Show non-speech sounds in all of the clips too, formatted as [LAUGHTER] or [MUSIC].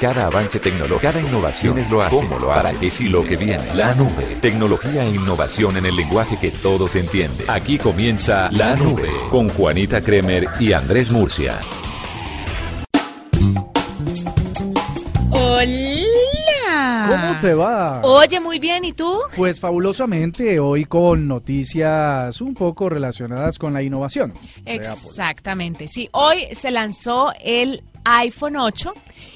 Cada avance tecnológico, cada innovación es lo hace, cómo lo hace, para qué sí lo que viene. La nube, tecnología e innovación en el lenguaje que todos entienden. Aquí comienza La Nube con Juanita Kremer y Andrés Murcia. Hola. ¿Cómo te va? Oye, muy bien, ¿y tú? Pues fabulosamente, hoy con noticias un poco relacionadas con la innovación. Exactamente, sí. Hoy se lanzó el iPhone 8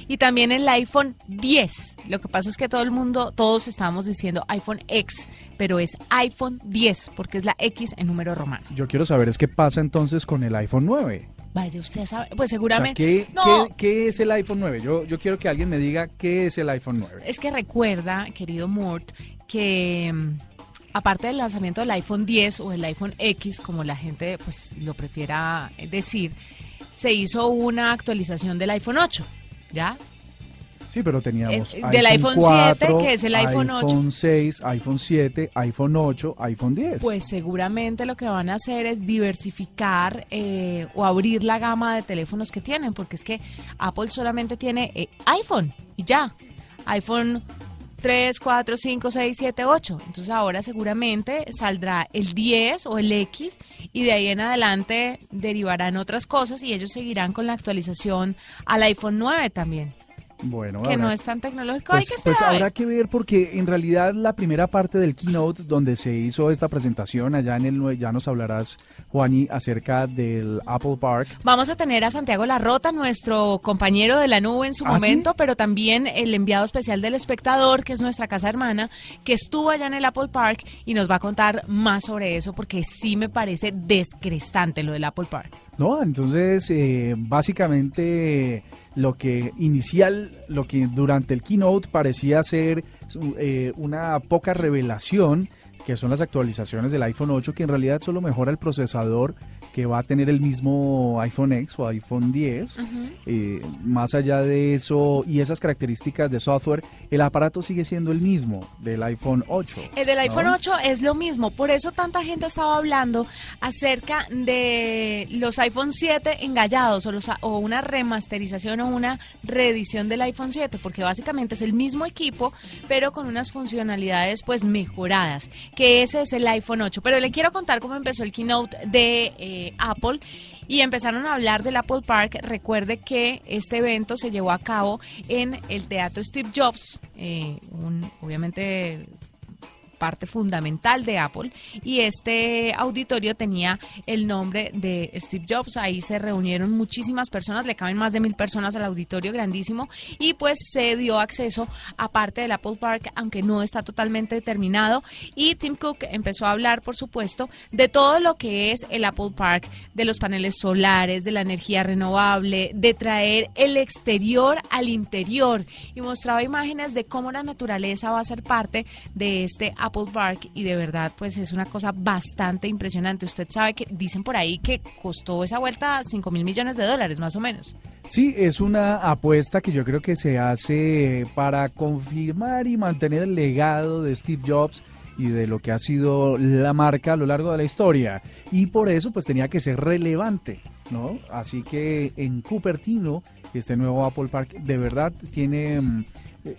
y también el iPhone 10. Lo que pasa es que todo el mundo, todos estábamos diciendo iPhone X, pero es iPhone 10 porque es la X en número romano. Yo quiero saber es qué pasa entonces con el iPhone 9. Vaya, usted sabe, pues O sea, seguramente... ¿qué, no, qué- qué es el iPhone 9? Yo, yo quiero que alguien me diga qué es el iPhone 9. Es que recuerda, querido Mort, que mm, aparte del lanzamiento del iPhone 10 o el iPhone X, como la gente pues lo prefiera decir, se hizo una actualización del iPhone 8, ¿ya? Sí, pero teníamos Eh, del iPhone 7, que es el iPhone 8. iPhone 6, iPhone 7, iPhone 8, iPhone 10. Pues seguramente lo que van a hacer es diversificar eh, o abrir la gama de teléfonos que tienen, porque es que Apple solamente tiene eh, iPhone y ya. iPhone 3, 4, 5, 6, 7, 8. Entonces ahora seguramente saldrá el 10 o el X y de ahí en adelante derivarán otras cosas y ellos seguirán con la actualización al iPhone 9 también, bueno, que habrá- no es tan tecnológico. Hay Pues, que esperar. pues a ver. habrá que ver porque en realidad la primera parte del keynote donde se hizo esta presentación allá en el ya nos hablarás Juani acerca del Apple Park. Vamos a tener a Santiago Larrota, nuestro compañero de la nube en su ¿Ah, sí? momento, pero también el enviado especial del espectador, que es nuestra casa hermana, que estuvo allá en el Apple Park y nos va a contar más sobre eso, porque sí me parece descrestante lo del Apple Park. No, entonces eh, básicamente lo que inicial, lo que durante el keynote parecía ser eh, una poca revelación, que son las actualizaciones del iPhone 8, que en realidad solo mejora el procesador que va a tener el mismo iPhone X o iPhone 10. Eh, más allá de eso y esas características de software, el aparato sigue siendo el mismo del iPhone 8. El del ¿no? iPhone 8 es lo mismo, por eso tanta gente estaba hablando acerca de los iPhone 7 engallados o, los, o una remasterización o una reedición del iPhone 7, porque básicamente es el mismo equipo, pero con unas funcionalidades pues mejoradas, que ese es el iPhone 8. Pero le quiero contar cómo empezó el keynote de eh, Apple. Y empezaron a hablar del Apple Park. Recuerde que este evento se llevó a cabo en el Teatro Steve Jobs, eh, un, obviamente parte fundamental de Apple y este auditorio tenía el nombre de Steve Jobs. Ahí se reunieron muchísimas personas, le caben más de mil personas al auditorio grandísimo y pues se dio acceso a parte del Apple Park, aunque no está totalmente terminado. Y Tim Cook empezó a hablar, por supuesto, de todo lo que es el Apple Park, de los paneles solares, de la energía renovable, de traer el exterior al interior y mostraba imágenes de cómo la naturaleza va a ser parte de este Park y de verdad pues es una cosa bastante impresionante. Usted sabe que dicen por ahí que costó esa vuelta 5 mil millones de dólares más o menos. Sí, es una apuesta que yo creo que se hace para confirmar y mantener el legado de Steve Jobs y de lo que ha sido la marca a lo largo de la historia. Y por eso pues tenía que ser relevante, ¿no? Así que en Cupertino, este nuevo Apple Park de verdad tiene...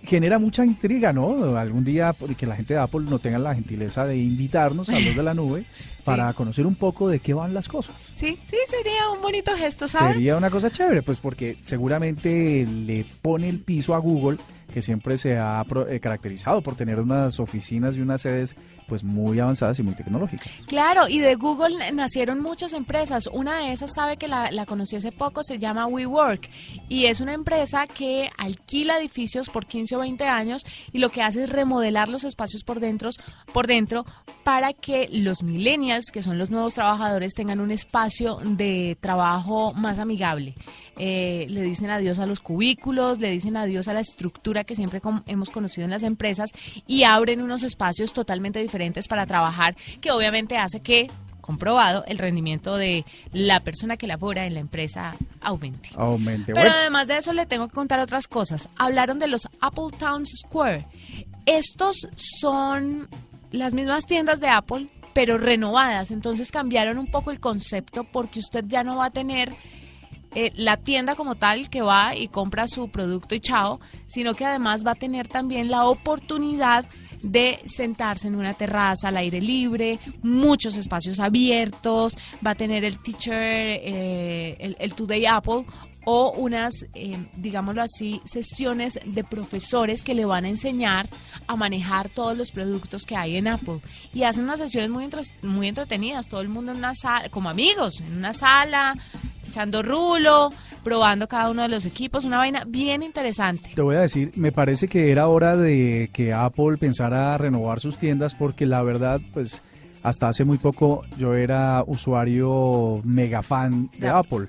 genera mucha intriga, ¿no? Algún día que la gente de Apple no tenga la gentileza de invitarnos a los de la nube para conocer un poco de qué van las cosas. Sí, sí, sería un bonito gesto, ¿sabes? Sería una cosa chévere, pues porque seguramente le pone el piso a Google, que siempre se ha eh, caracterizado por tener unas oficinas y unas sedes pues muy avanzadas y muy tecnológicas. Claro, y de Google nacieron muchas empresas. Una de esas sabe que la, la conocí hace poco, se llama WeWork. Y es una empresa que alquila edificios por 15 o 20 años y lo que hace es remodelar los espacios por dentro, por dentro para que los millennials, que son los nuevos trabajadores, tengan un espacio de trabajo más amigable. Eh, le dicen adiós a los cubículos, le dicen adiós a la estructura que siempre hemos conocido en las empresas y abren unos espacios totalmente diferentes para trabajar, que obviamente hace que comprobado el rendimiento de la persona que labora en la empresa aumente. Aumente. Pero Bueno, además de eso le tengo que contar otras cosas. Hablaron de los Apple Town Square. Estos son las mismas tiendas de Apple, pero renovadas. Entonces cambiaron un poco el concepto porque usted ya no va a tener eh, la tienda como tal que va y compra su producto y chao, sino que además va a tener también la oportunidad de sentarse en una terraza al aire libre, muchos espacios abiertos, va a tener el teacher, eh, el, el Today Apple o unas, eh, digámoslo así, sesiones de profesores que le van a enseñar a manejar todos los productos que hay en Apple. Y hacen unas sesiones muy, muy entretenidas, todo el mundo en una sala, como amigos, en una sala, echando rulo, probando cada uno de los equipos, una vaina bien interesante. Te voy a decir, me parece que era hora de que Apple pensara renovar sus tiendas porque la verdad, pues hasta hace muy poco yo era usuario mega fan de Apple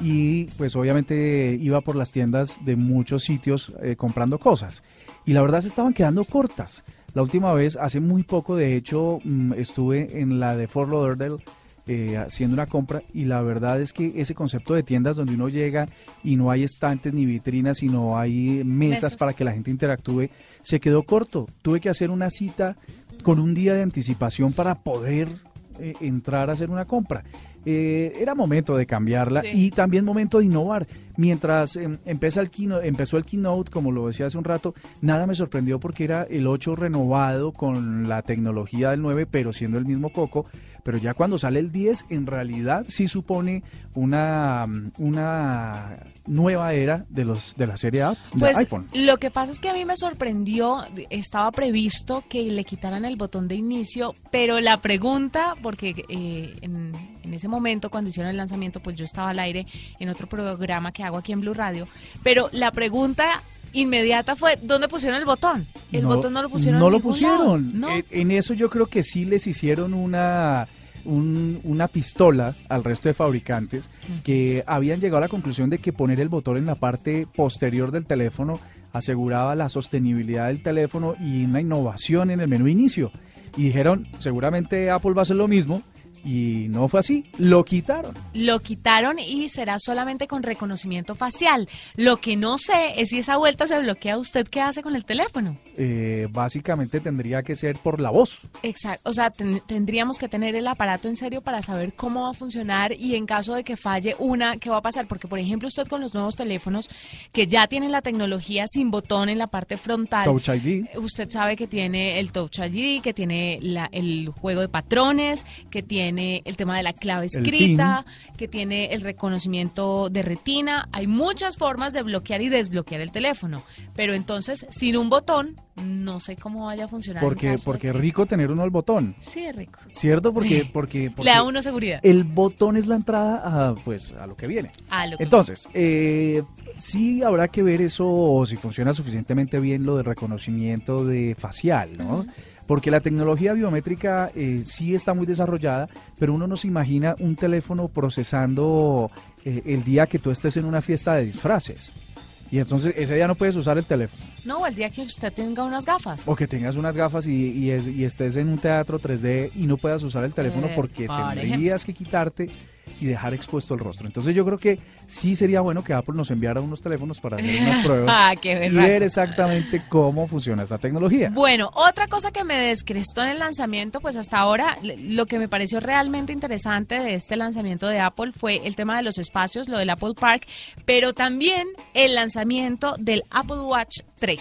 y pues obviamente iba por las tiendas de muchos sitios eh, comprando cosas y la verdad se estaban quedando cortas. La última vez, hace muy poco de hecho, mm, estuve en la de Fort Lauderdale eh, haciendo una compra y la verdad es que ese concepto de tiendas donde uno llega y no hay estantes ni vitrinas, sino hay mesas, para que la gente interactúe, se quedó corto. Tuve que hacer una cita con un día de anticipación para poder eh, entrar a hacer una compra. Eh, era momento de cambiarla y también momento de innovar. Mientras em, empezó, el keynote, empezó el keynote, como lo decía hace un rato, nada me sorprendió porque era el 8 renovado con la tecnología del 9, pero siendo el mismo coco. Pero ya cuando sale el 10, en realidad sí supone una, una nueva era de los de la serie A de pues, iPhone. Lo que pasa es que a mí me sorprendió, estaba previsto que le quitaran el botón de inicio, pero la pregunta, porque eh, en, en ese momento cuando hicieron el lanzamiento, pues yo estaba al aire en otro programa que hago aquí en Blue Radio, pero la pregunta inmediata fue ¿dónde pusieron el botón? El botón no lo pusieron. No lo pusieron. Eh, en eso yo creo que sí les hicieron una una pistola al resto de fabricantes que habían llegado a la conclusión de que poner el botón en la parte posterior del teléfono aseguraba la sostenibilidad del teléfono y una innovación en el menú inicio. Y dijeron, seguramente Apple va a hacer lo mismo, y no fue así, lo quitaron. Lo quitaron y será solamente con reconocimiento facial. Lo que no sé es si esa vuelta se bloquea, ¿usted qué hace con el teléfono? Eh, básicamente tendría que ser por la voz. Exacto, o sea, tendríamos que tener el aparato en serio para saber cómo va a funcionar y en caso de que falle una, ¿qué va a pasar? Porque, por ejemplo, usted con los nuevos teléfonos que ya tienen la tecnología sin botón en la parte frontal. Touch ID. Usted sabe que tiene el Touch ID, que tiene el juego de patrones, que tiene tiene el tema de la clave escrita, que tiene el reconocimiento de retina. Hay muchas formas de bloquear y desbloquear el teléfono, pero entonces sin un botón no sé cómo vaya a funcionar. Porque, porque es rico tener uno el botón. Sí, es rico. ¿Cierto? Porque, porque, Le da uno seguridad. El botón es la entrada a, pues, a lo que viene. Entonces, eh, sí habrá que ver eso, si funciona suficientemente bien lo de reconocimiento de facial, ¿no? Porque la tecnología biométrica eh, sí está muy desarrollada, pero uno no se imagina un teléfono procesando eh, el día que tú estés en una fiesta de disfraces. Y entonces ese día no puedes usar el teléfono. No, el día que usted tenga unas gafas. O que tengas unas gafas y, y, estés en un teatro 3D y no puedas usar el teléfono eh, porque tendrías que quitarte y dejar expuesto el rostro. Entonces yo creo que sí sería bueno que Apple nos enviara unos teléfonos para hacer unas [LAUGHS] pruebas ah, y ver exactamente cómo funciona esta tecnología. Bueno, otra cosa que me descrestó en el lanzamiento, pues hasta ahora lo que me pareció realmente interesante de este lanzamiento de Apple fue el tema de los espacios, lo del Apple Park, pero también el lanzamiento del Apple Watch 3.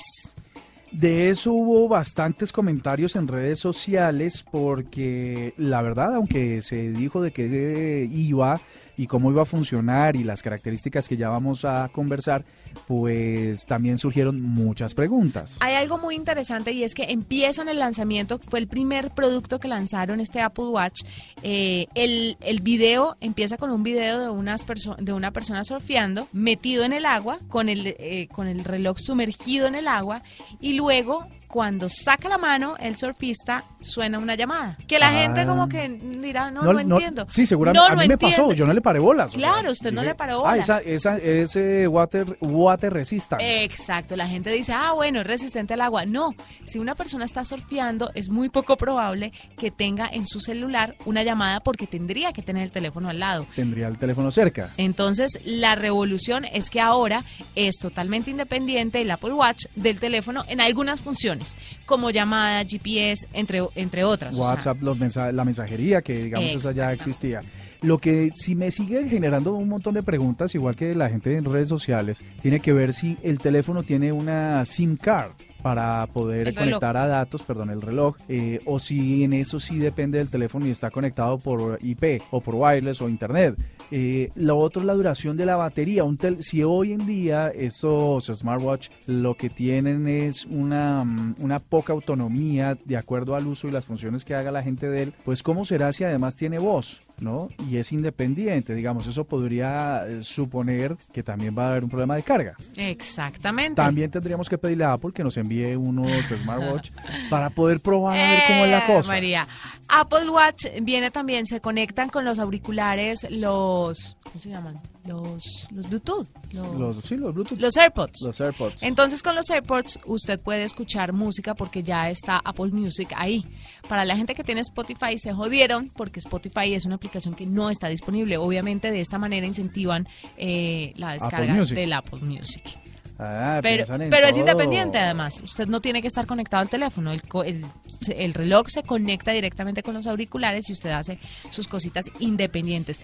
De eso hubo bastantes comentarios en redes sociales porque la verdad, aunque se dijo de que iba y cómo iba a funcionar y las características que ya vamos a conversar, pues también surgieron muchas preguntas. Hay algo muy interesante y es que empiezan el lanzamiento, fue el primer producto que lanzaron este Apple Watch. Eh, el, el video empieza con un video de, unas de una persona surfeando, metido en el agua, con el, eh, con el reloj sumergido en el agua y luego cuando saca la mano el surfista suena una llamada. Que la gente como que dirá, no, no, entiendo. Sí, seguramente. a mí me pasó, yo no le paré bolas. Claro, usted no le paró ah, bolas. Ah, esa, esa, ese water, water resistant. Exacto, la gente dice, ah, bueno, es resistente al agua. No, si una persona está surfeando, es muy poco probable que tenga en su celular una llamada porque tendría que tener el teléfono al lado. Tendría el teléfono cerca. Entonces, la revolución es que ahora es totalmente independiente el Apple Watch del teléfono en algunas funciones. Como llamada, GPS, entre, entre otras. o sea, WhatsApp, los la mensajería, que digamos esa ya existía. Lo que sí me sigue generando un montón de preguntas, igual que la gente en redes sociales, tiene que ver si el teléfono tiene una SIM card para poder conectar a datos, perdón, el reloj, eh, o si en eso sí depende del teléfono y está conectado por IP o por wireless o internet. Eh, lo otro es la duración de la batería. Un tel- si hoy en día estos smartwatch lo que tienen es una, mm, una poca autonomía de acuerdo al uso y las funciones que haga la gente de él, pues cómo será si además tiene voz, ¿no? Y es independiente, digamos, eso podría eh, suponer que también va a haber un problema de carga. Exactamente. También tendríamos que pedirle a Apple que nos envíe unos smartwatch [LAUGHS] para poder probar a ver cómo es la Eh, cosa. María, Apple Watch viene también, se conectan con los auriculares, los, ¿cómo se llaman? Los, los Bluetooth, los, Los, sí, los Bluetooth. los AirPods. Los AirPods. Entonces con los AirPods usted puede escuchar música porque ya está Apple Music ahí. Para la gente que tiene Spotify se jodieron porque Spotify es una aplicación que no está disponible. Obviamente de esta manera incentivan eh, la descarga del Apple Music. Ah, Pero, es independiente además. Usted no tiene que estar conectado al teléfono. El, el- el reloj se conecta directamente con los auriculares y usted hace sus cositas independientes.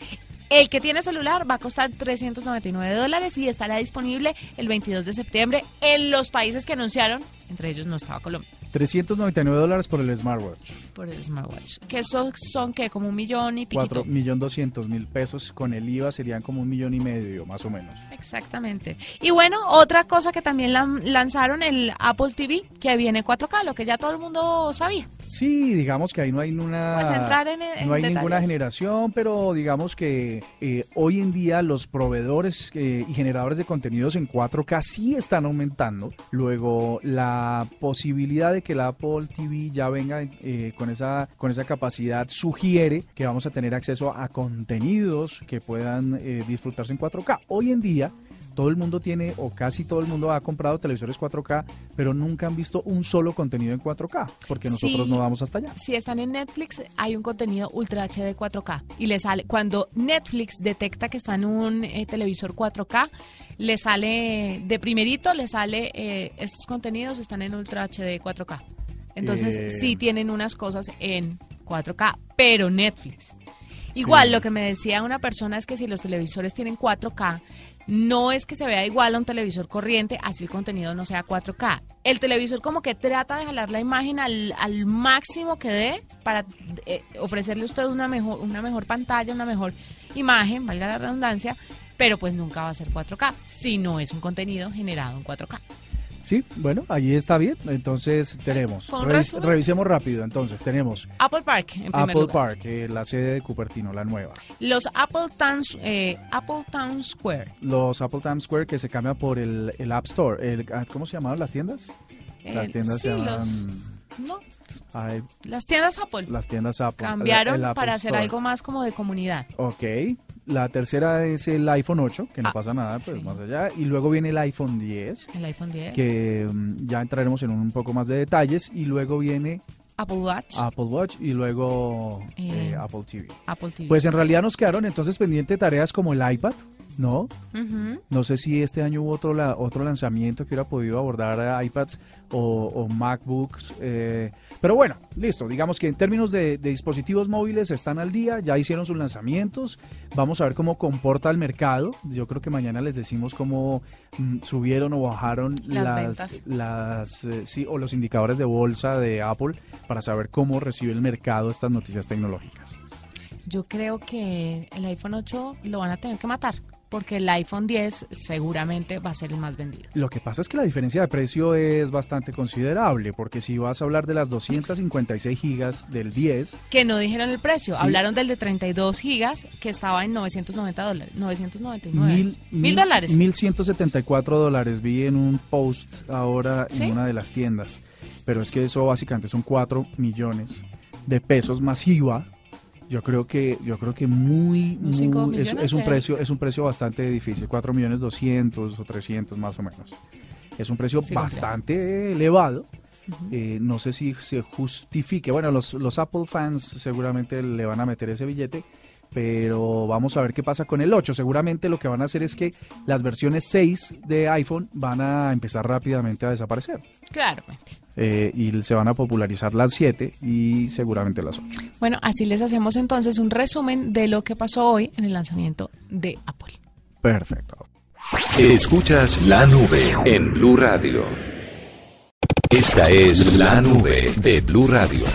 El que tiene celular va a costar 399 dólares y estará disponible el 22 de septiembre en los países que anunciaron. Entre ellos no estaba Colombia 399 dólares por el smartwatch. por el smartwatch. Que son, son que como un millón y piquito. 4 millón doscientos mil pesos con el IVA serían como un millón y medio, más o menos. Exactamente. Y bueno, otra cosa que también lan- lanzaron el Apple TV, que viene 4K, lo que ya todo el mundo sabía. Sí, digamos que ahí no hay una... Pues entrar en- en no hay detalles. ninguna generación, pero digamos que eh, hoy en día los proveedores eh, y generadores de contenidos en 4K sí están aumentando. Luego, la posibilidad de que el Apple TV ya venga eh, con, esa, con esa capacidad sugiere que vamos a tener acceso a contenidos que puedan eh, disfrutarse en 4K. Hoy en día... Todo el mundo tiene, o casi todo el mundo ha comprado televisores 4K, pero nunca han visto un solo contenido en 4K, porque nosotros Sí. no vamos hasta allá. Si están en Netflix, hay un contenido Ultra HD 4K. Y le sale, cuando Netflix detecta que está en un eh, televisor 4K, le sale, de primerito, le sale, eh, estos contenidos están en Ultra HD 4K. Entonces, Eh. sí tienen unas cosas en 4K, pero Netflix. Igual, Sí. lo que me decía una persona es que si los televisores tienen 4K, no es que se vea igual a un televisor corriente, así el contenido no sea 4K. El televisor como que trata de jalar la imagen al, máximo que dé para eh, ofrecerle a usted una mejor, una mejor pantalla, una mejor imagen, valga la redundancia, pero pues nunca va a ser 4K, si no es un contenido generado en 4K. Sí, bueno, ahí está bien. Entonces tenemos. Revis- revisemos rápido. Entonces tenemos Apple Park, en Apple lugar. Park, eh, la sede de Cupertino, la nueva. Los Apple Town, eh, Apple Town Square. Los Apple Times Square que se cambia por el, el App Store. El- ah, ¿Cómo se llamaban las tiendas? Las tiendas sí, se llaman. los- no, ay, las tiendas Apple las tiendas Apple. cambiaron el- el Apple para hacer algo más como de comunidad. Ok. La tercera es el iPhone 8, que no Ah, pasa nada, pues sí. más allá. Y luego viene el iPhone 10, El iPhone 10, que mm, ya entraremos en un poco más de detalles. Y luego viene Apple Watch, Apple Watch y luego Eh, eh, Apple TV. Apple TV. Pues en realidad nos quedaron entonces pendientes tareas como el iPad, ¿no? No sé si este año hubo otro, la- otro lanzamiento que hubiera podido abordar eh, iPads o, o MacBooks. eh, pero bueno, listo. Digamos que en términos de, de dispositivos móviles están al día, ya hicieron sus lanzamientos. Vamos a ver cómo comporta el mercado. Yo creo que mañana les decimos cómo mm, subieron o bajaron Las las, eh, sí, o los indicadores de bolsa de Apple para saber cómo recibe el mercado estas noticias tecnológicas. Yo creo que el iPhone 8 lo van a tener que matar, porque el iPhone 10 seguramente va a ser el más vendido. Lo que pasa es que la diferencia de precio es bastante considerable, porque si vas a hablar de las 256 gigas del 10, Que no dijeron el precio, Sí. hablaron del de 32 gigas que estaba en 990 dólares, 999. mil, mil dólares. 1174 dólares vi en un post ahora ¿Sí? en una de las tiendas, pero es que eso básicamente son 4 millones de pesos masiva. Yo creo que yo creo que muy, muy- es, un precio es un precio bastante difícil, 4 millones 200 o 300 más o menos. Es un precio Sí, bastante elevado. Eh, no sé si se justifique. Bueno, los, los Apple fans seguramente le van a meter ese billete, pero vamos a ver qué pasa con el 8. Seguramente lo que van a hacer es que las versiones 6 de iPhone van a empezar rápidamente a desaparecer. Claramente. Eh, y se van a popularizar las 7 y seguramente las 8. Bueno, así les hacemos entonces un resumen de lo que pasó hoy en el lanzamiento de Apple. Perfecto. Escuchas la nube en Blue Radio. Esta es la nube de Blue Radio.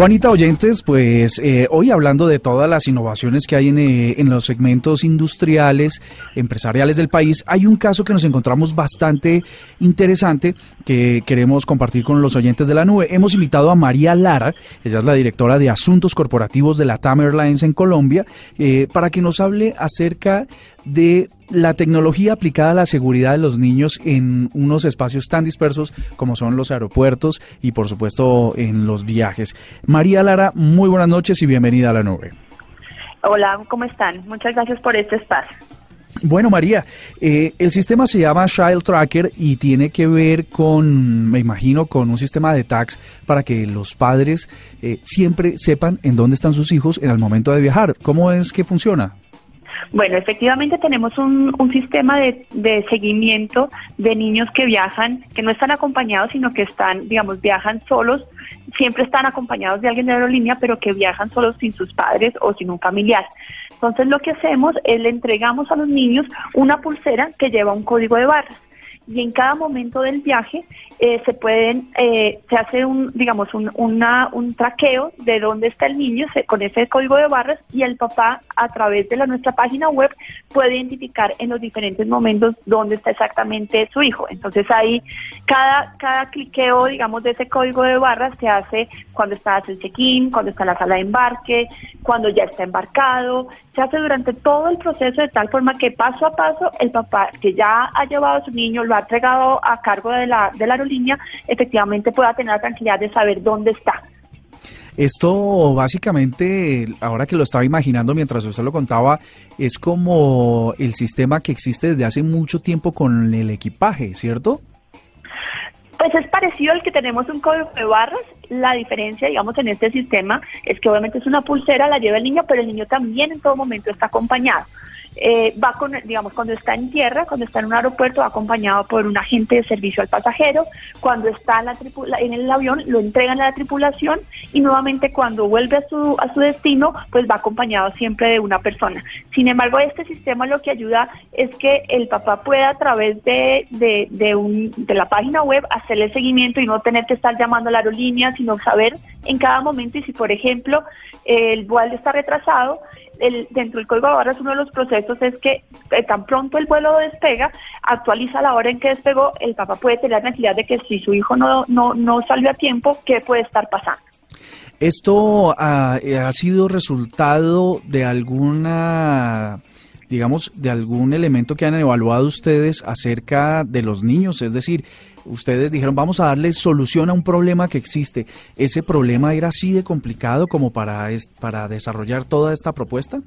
Juanita Oyentes, pues eh, hoy hablando de todas las innovaciones que hay en, eh, en, los segmentos industriales, empresariales del país, hay un caso que nos encontramos bastante interesante que queremos compartir con los oyentes de la nube. Hemos invitado a María Lara, ella es la directora de Asuntos Corporativos de la TAM Airlines en Colombia, eh, para que nos hable acerca de la tecnología aplicada a la seguridad de los niños en unos espacios tan dispersos como son los aeropuertos y por supuesto en los viajes. María Lara, muy buenas noches y bienvenida a la nube. Hola, ¿cómo están? Muchas gracias por este espacio. Bueno, María, eh, el sistema se llama Child Tracker y tiene que ver con, me imagino, con un sistema de tags para que los padres eh, siempre sepan en dónde están sus hijos en el momento de viajar. ¿Cómo es que funciona? Bueno, efectivamente tenemos un, un sistema de, de, seguimiento de niños que viajan, que no están acompañados, sino que están, digamos, viajan solos, siempre están acompañados de alguien de aerolínea, pero que viajan solos sin sus padres o sin un familiar. Entonces lo que hacemos es le entregamos a los niños una pulsera que lleva un código de barras y en cada momento del viaje eh, se pueden, eh, se hace un, digamos, un, un traqueo de dónde está el niño con ese código de barras y el papá a través de la, nuestra página web puede identificar en los diferentes momentos dónde está exactamente su hijo. Entonces ahí cada, cada cliqueo, digamos, de ese código de barras se hace cuando está en check-in, cuando está en la sala de embarque, cuando ya está embarcado, se hace durante todo el proceso de tal forma que paso a paso el papá que ya ha llevado a su niño, lo ha entregado a cargo de la, de la efectivamente pueda tener la tranquilidad de saber dónde está. Esto básicamente, ahora que lo estaba imaginando mientras usted lo contaba, es como el sistema que existe desde hace mucho tiempo con el equipaje, ¿cierto? Pues es parecido al que tenemos un código de barras. La diferencia, digamos, en este sistema es que obviamente es una pulsera, la lleva el niño, pero el niño también en todo momento está acompañado. Eh, va con, digamos, cuando está en tierra, cuando está en un aeropuerto, va acompañado por un agente de servicio al pasajero. Cuando está en, la en el avión, lo entregan a la tripulación y nuevamente cuando vuelve a su, a su destino, pues va acompañado siempre de una persona. Sin embargo, este sistema lo que ayuda es que el papá pueda a través de, de, de, un, de la página web hacerle seguimiento y no tener que estar llamando a la aerolínea, sino saber en cada momento y si, por ejemplo, el vuelo está retrasado, el, dentro del código de barras uno de los procesos es que eh, tan pronto el vuelo despega, actualiza la hora en que despegó, el papá puede tener la tranquilidad de que si su hijo no, no, no salió a tiempo, ¿qué puede estar pasando? ¿Esto ha, ha sido resultado de alguna digamos, de algún elemento que han evaluado ustedes acerca de los niños? Es decir, ustedes dijeron, vamos a darle solución a un problema que existe. ¿Ese problema era así de complicado como para, para desarrollar toda esta propuesta?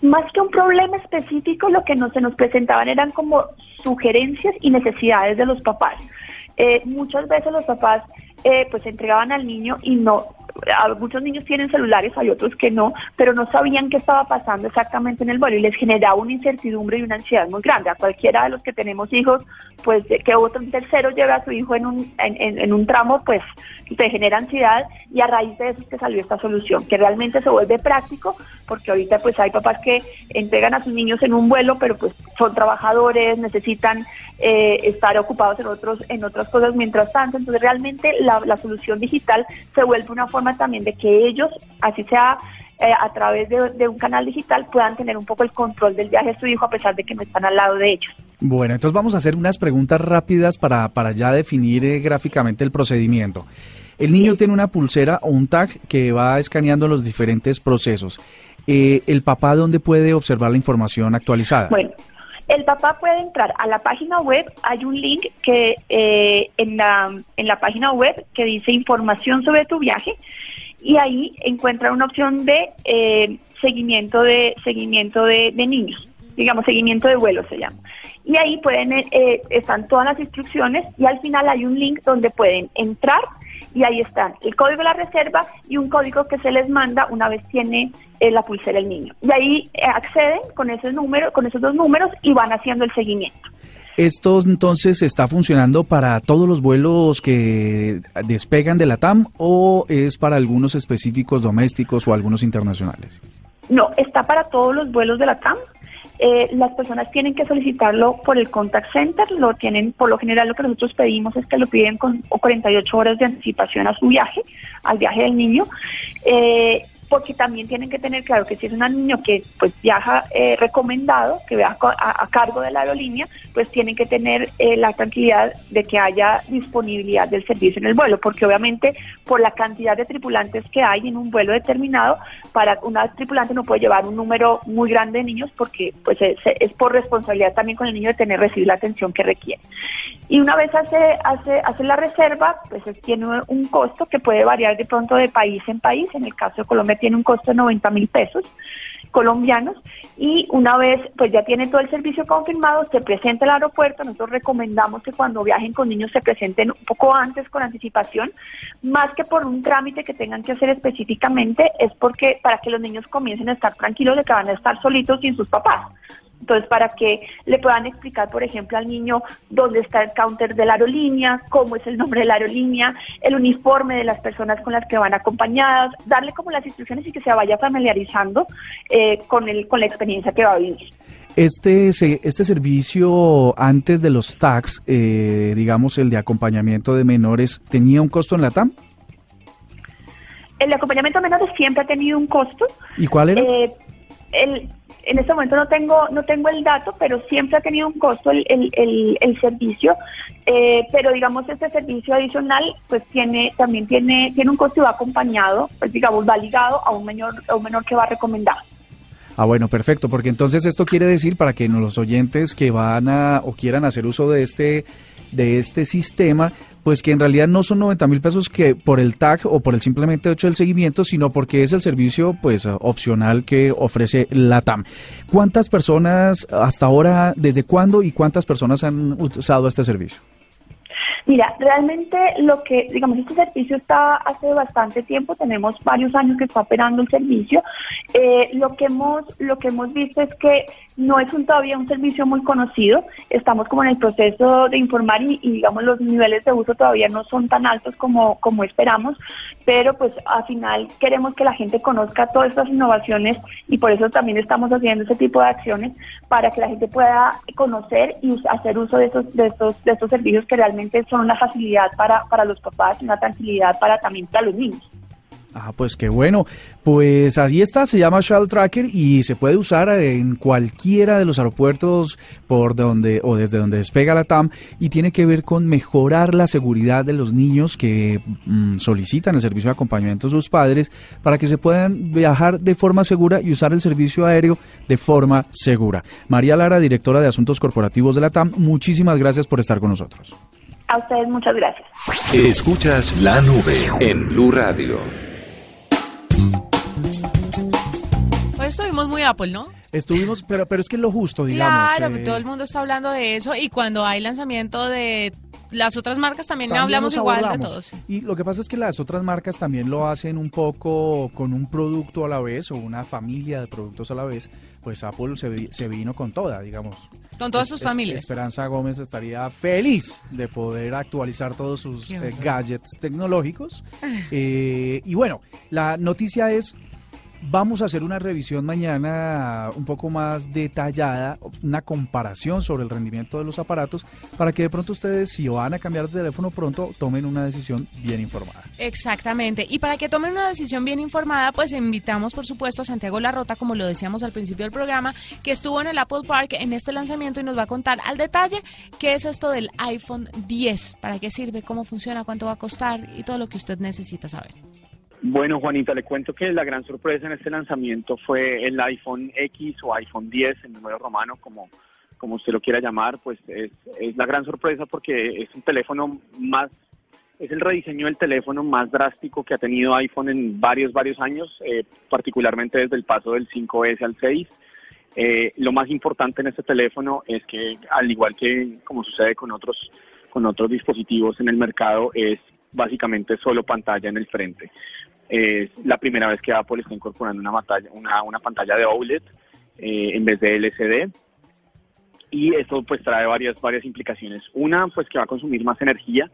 Más que un problema específico, lo que nos, se nos presentaban eran como sugerencias y necesidades de los papás. Eh, muchas veces los papás eh, pues entregaban al niño y no muchos niños tienen celulares, hay otros que no, pero no sabían qué estaba pasando exactamente en el vuelo y les generaba una incertidumbre y una ansiedad muy grande. A cualquiera de los que tenemos hijos, pues que otro tercero lleve a su hijo en un, en, un tramo, pues te genera ansiedad y a raíz de eso es que salió esta solución, que realmente se vuelve práctico, porque ahorita pues hay papás que entregan a sus niños en un vuelo, pero pues son trabajadores, necesitan eh, estar ocupados en otros en otras cosas mientras tanto, entonces realmente la, la solución digital se vuelve una forma también de que ellos, así sea eh, a través de, un canal digital, puedan tener un poco el control del viaje de su hijo a pesar de que no están al lado de ellos. Bueno, entonces vamos a hacer unas preguntas rápidas para, para ya definir eh, gráficamente el procedimiento. El niño tiene una pulsera o un tag que va escaneando los diferentes procesos. Eh, ¿El papá dónde puede observar la información actualizada? Bueno, el papá puede entrar a la página web, hay un link que eh, en, la, en la página web que dice información sobre tu viaje y ahí encuentra una opción de eh, seguimiento de seguimiento de, niños, digamos seguimiento de vuelo se llama. Y ahí pueden eh, están todas las instrucciones y al final hay un link donde pueden entrar y ahí están el código de la reserva y un código que se les manda una vez tiene eh, la pulsera el niño. Y ahí eh, acceden con esos números, con esos dos números y van haciendo el seguimiento. ¿Esto entonces está funcionando para todos los vuelos que despegan de la TAM o es para algunos específicos domésticos o algunos internacionales? No, está para todos los vuelos de la TAM. Eh, las personas tienen que solicitarlo por el contact center, lo tienen, por lo general lo que nosotros pedimos es que lo piden con 48 horas de anticipación a su viaje, al viaje del niño. Eh, porque también tienen que tener claro que si es un niño que pues viaja eh, recomendado, que viaja a, cargo de la aerolínea, pues tienen que tener eh, la tranquilidad de que haya disponibilidad del servicio en el vuelo, porque obviamente por la cantidad de tripulantes que hay en un vuelo determinado, para una tripulante no puede llevar un número muy grande de niños porque pues es, es por responsabilidad también con el niño de tener recibir la atención que requiere. Y una vez hace, hace, hace la reserva, pues tiene un costo que puede variar de pronto de país en país. En el caso de Colombia tiene un costo de 90 mil pesos colombianos y una vez pues ya tiene todo el servicio confirmado, se presenta al aeropuerto, nosotros recomendamos que cuando viajen con niños se presenten un poco antes con anticipación, más que por un trámite que tengan que hacer específicamente, es porque para que los niños comiencen a estar tranquilos de que van a estar solitos sin sus papás. Entonces, para que le puedan explicar, por ejemplo, al niño dónde está el counter de la aerolínea, cómo es el nombre de la aerolínea, el uniforme de las personas con las que van acompañadas, darle como las instrucciones y que se vaya familiarizando eh, con, el, con la experiencia que va a vivir. Este, este servicio antes de los tags, eh, digamos el de acompañamiento de menores, ¿tenía un costo en la TAM? El acompañamiento de menores siempre ha tenido un costo. ¿Y cuál era? Eh, el, en este momento no tengo no tengo el dato, pero siempre ha tenido un costo el, el, el, servicio. Eh, pero digamos este servicio adicional, pues tiene también tiene tiene un costo y va acompañado, pues digamos va ligado a un menor a un menor que va recomendado. Ah, bueno, perfecto, porque entonces esto quiere decir para que los oyentes que van a o quieran hacer uso de este de este sistema, pues que en realidad no son 90 mil pesos que por el tag o por el simplemente hecho del seguimiento, sino porque es el servicio pues opcional que ofrece la TAM. ¿Cuántas personas hasta ahora, desde cuándo y cuántas personas han usado este servicio? Mira, realmente lo que, digamos, este servicio está hace bastante tiempo, tenemos varios años que está operando el servicio. Eh, lo que hemos, lo que hemos visto es que no es un, todavía un servicio muy conocido. Estamos como en el proceso de informar y, digamos los niveles de uso todavía no son tan altos como, como esperamos, pero pues al final queremos que la gente conozca todas estas innovaciones y por eso también estamos haciendo ese tipo de acciones para que la gente pueda conocer y hacer uso de estos, de estos, de estos servicios que realmente son una facilidad para, para los papás una tranquilidad para también para los niños. Ah, pues qué bueno. Pues ahí está, se llama Shuttle Tracker y se puede usar en cualquiera de los aeropuertos por donde o desde donde despega la TAM y tiene que ver con mejorar la seguridad de los niños que mm, solicitan el servicio de acompañamiento a sus padres para que se puedan viajar de forma segura y usar el servicio aéreo de forma segura. María Lara, directora de Asuntos Corporativos de la TAM, muchísimas gracias por estar con nosotros. A ustedes muchas gracias. Escuchas la nube en Blue Radio. Hoy estuvimos muy Apple, ¿no? Estuvimos, pero, pero es que es lo justo, digamos. Claro, todo el mundo está hablando de eso y cuando hay lanzamiento de las otras marcas también, hablamos igual de todos. Y lo que pasa es que las otras marcas también lo hacen un poco con un producto a la vez o una familia de productos a la vez. Pues Apple se, vino con toda, digamos. Con todas sus familias. Esperanza Gómez estaría feliz de poder actualizar todos sus eh, gadgets tecnológicos. Eh, y bueno, la noticia es Vamos a hacer una revisión mañana un poco más detallada, una comparación sobre el rendimiento de los aparatos, para que de pronto ustedes, si van a cambiar de teléfono pronto, tomen una decisión bien informada. Exactamente. Y para que tomen una decisión bien informada, pues invitamos, por supuesto, a Santiago Larrota, como lo decíamos al principio del programa, que estuvo en el Apple Park en este lanzamiento y nos va a contar al detalle qué es esto del iPhone 10, para qué sirve, cómo funciona, cuánto va a costar y todo lo que usted necesita saber. Bueno, Juanita, le cuento que la gran sorpresa en este lanzamiento fue el iPhone X o iPhone 10, el número romano, como, como usted lo quiera llamar, pues es, es la gran sorpresa porque es un teléfono más, es el rediseño del teléfono más drástico que ha tenido iPhone en varios, varios años, eh, particularmente desde el paso del 5S al 6. Eh, lo más importante en este teléfono es que, al igual que como sucede con otros, con otros dispositivos en el mercado, es básicamente solo pantalla en el frente. Es la primera vez que Apple está incorporando una pantalla, una, pantalla de OLED eh, en vez de LCD. y esto pues trae varias, varias implicaciones. Una, pues que va a consumir más energía,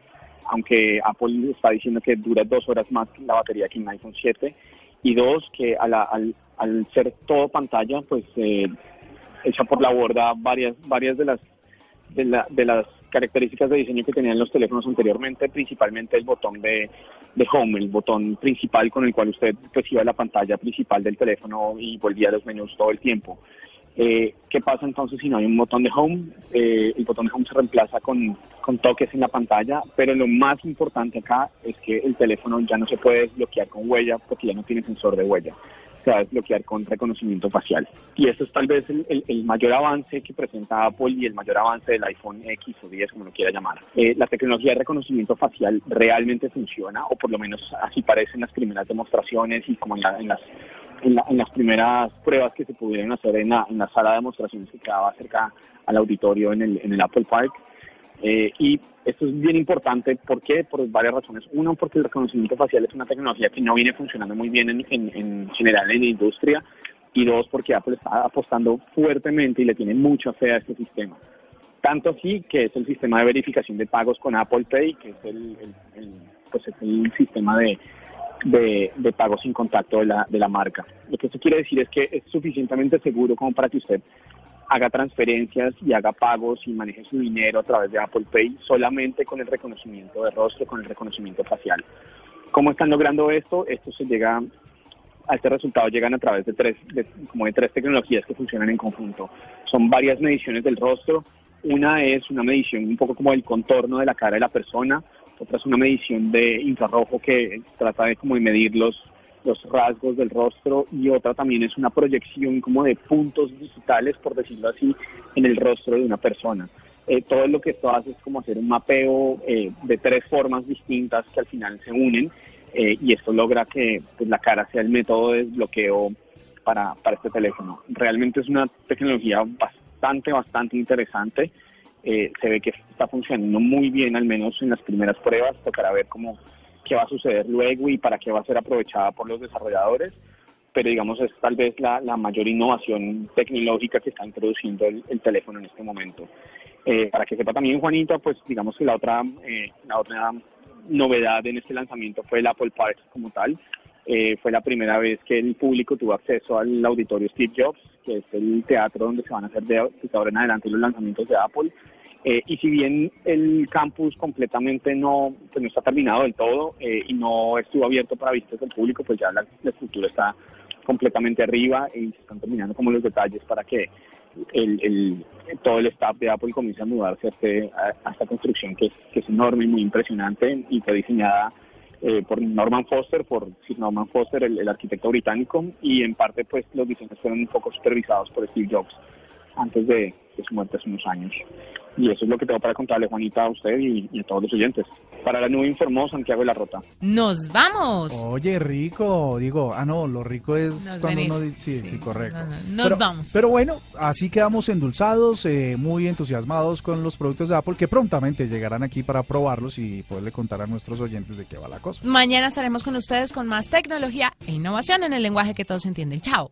aunque Apple está diciendo que dura dos horas más la batería que en iPhone 7. Y dos, que al, al, ser todo pantalla, pues eh, echa por la borda varias, varias de las de, la, de las características de diseño que tenían los teléfonos anteriormente, principalmente el botón de, de home, el botón principal con el cual usted pues iba a la pantalla principal del teléfono y volvía a los menús todo el tiempo. Eh, ¿Qué pasa entonces si no hay un botón de home? Eh, el botón de home se reemplaza con, con, toques en la pantalla, pero lo más importante acá es que el teléfono ya no se puede desbloquear con huella porque ya no tiene sensor de huella. Se va a desbloquear con reconocimiento facial. Y eso es tal vez el, el, mayor avance que presenta Apple y el mayor avance del iPhone X o 10, como lo quiera llamar. Eh, la tecnología de reconocimiento facial realmente funciona, o por lo menos así parecen las primeras demostraciones y como en, en las en, las primeras pruebas que se pudieron hacer en la, en la sala de demostraciones que quedaba cerca al auditorio en el, en el Apple Park. Eh, y esto es bien importante, ¿por qué? Por varias razones. Uno, porque el reconocimiento facial es una tecnología que no viene funcionando muy bien en, en, general en la industria. Y dos, porque Apple está apostando fuertemente y le tiene mucha fe a este sistema. Tanto así que es el sistema de verificación de pagos con Apple Pay, que es el, pues es el sistema de, de, de sin contacto de la, de la marca. Lo que esto quiere decir es que es suficientemente seguro como para que usted haga transferencias y haga pagos y maneje su dinero a través de Apple Pay solamente con el reconocimiento de rostro, con el reconocimiento facial. ¿Cómo están logrando esto? Esto se llega a este resultado llegan a través de tres, como de tres tecnologías que funcionan en conjunto. Son varias mediciones del rostro. Una es una medición un poco como el contorno de la cara de la persona otra es una medición de infrarrojo que trata de como de medir los, los rasgos del rostro y otra también es una proyección como de puntos digitales, por decirlo así, en el rostro de una persona. Eh, todo lo que esto hace es como hacer un mapeo eh, de tres formas distintas que al final se unen eh, y esto logra que pues, la cara sea el método de desbloqueo para, para este teléfono. Realmente es una tecnología bastante, bastante interesante. Eh, se ve que está funcionando muy bien, al menos en las primeras pruebas. Tocará ver cómo qué va a suceder luego y para qué va a ser aprovechada por los desarrolladores. Pero digamos es tal vez la, mayor innovación tecnológica que está introduciendo el, teléfono en este momento. Eh, para que sepa también Juanita, pues digamos que la otra, eh, la otra novedad en este lanzamiento fue el Apple Park como tal. fue la primera vez que el público tuvo acceso al auditorio Steve Jobs, que es el teatro donde se van a hacer de, ahora en adelante los lanzamientos de Apple. Eh, y si bien el campus completamente no, pues no está terminado del todo eh, y no estuvo abierto para visitas del público, pues ya la, estructura está completamente arriba y se están terminando como los detalles para que el, el, todo el staff de Apple comience a mudarse a, este, a, esta construcción que es, que es enorme y muy impresionante y fue diseñada eh, por Norman Foster, por Norman Foster, el, arquitecto británico, y en parte pues los diseños fueron un poco supervisados por Steve Jobs antes de, su muerte hace unos años. Y eso es lo que tengo para contarle, Juanita, a usted y, a todos los oyentes. Para la nube informó Santiago de la Rota. ¡Nos vamos! Oye, rico. Digo, ah, no, lo rico es cuando uno dice... Sí, sí, correcto. nos vamos. Pero bueno, así quedamos endulzados, eh, muy entusiasmados con los productos de Apple que prontamente llegarán aquí para probarlos y poderle contar a nuestros oyentes de qué va la cosa. Mañana estaremos con ustedes con más tecnología e innovación en el lenguaje que todos entienden. ¡Chao!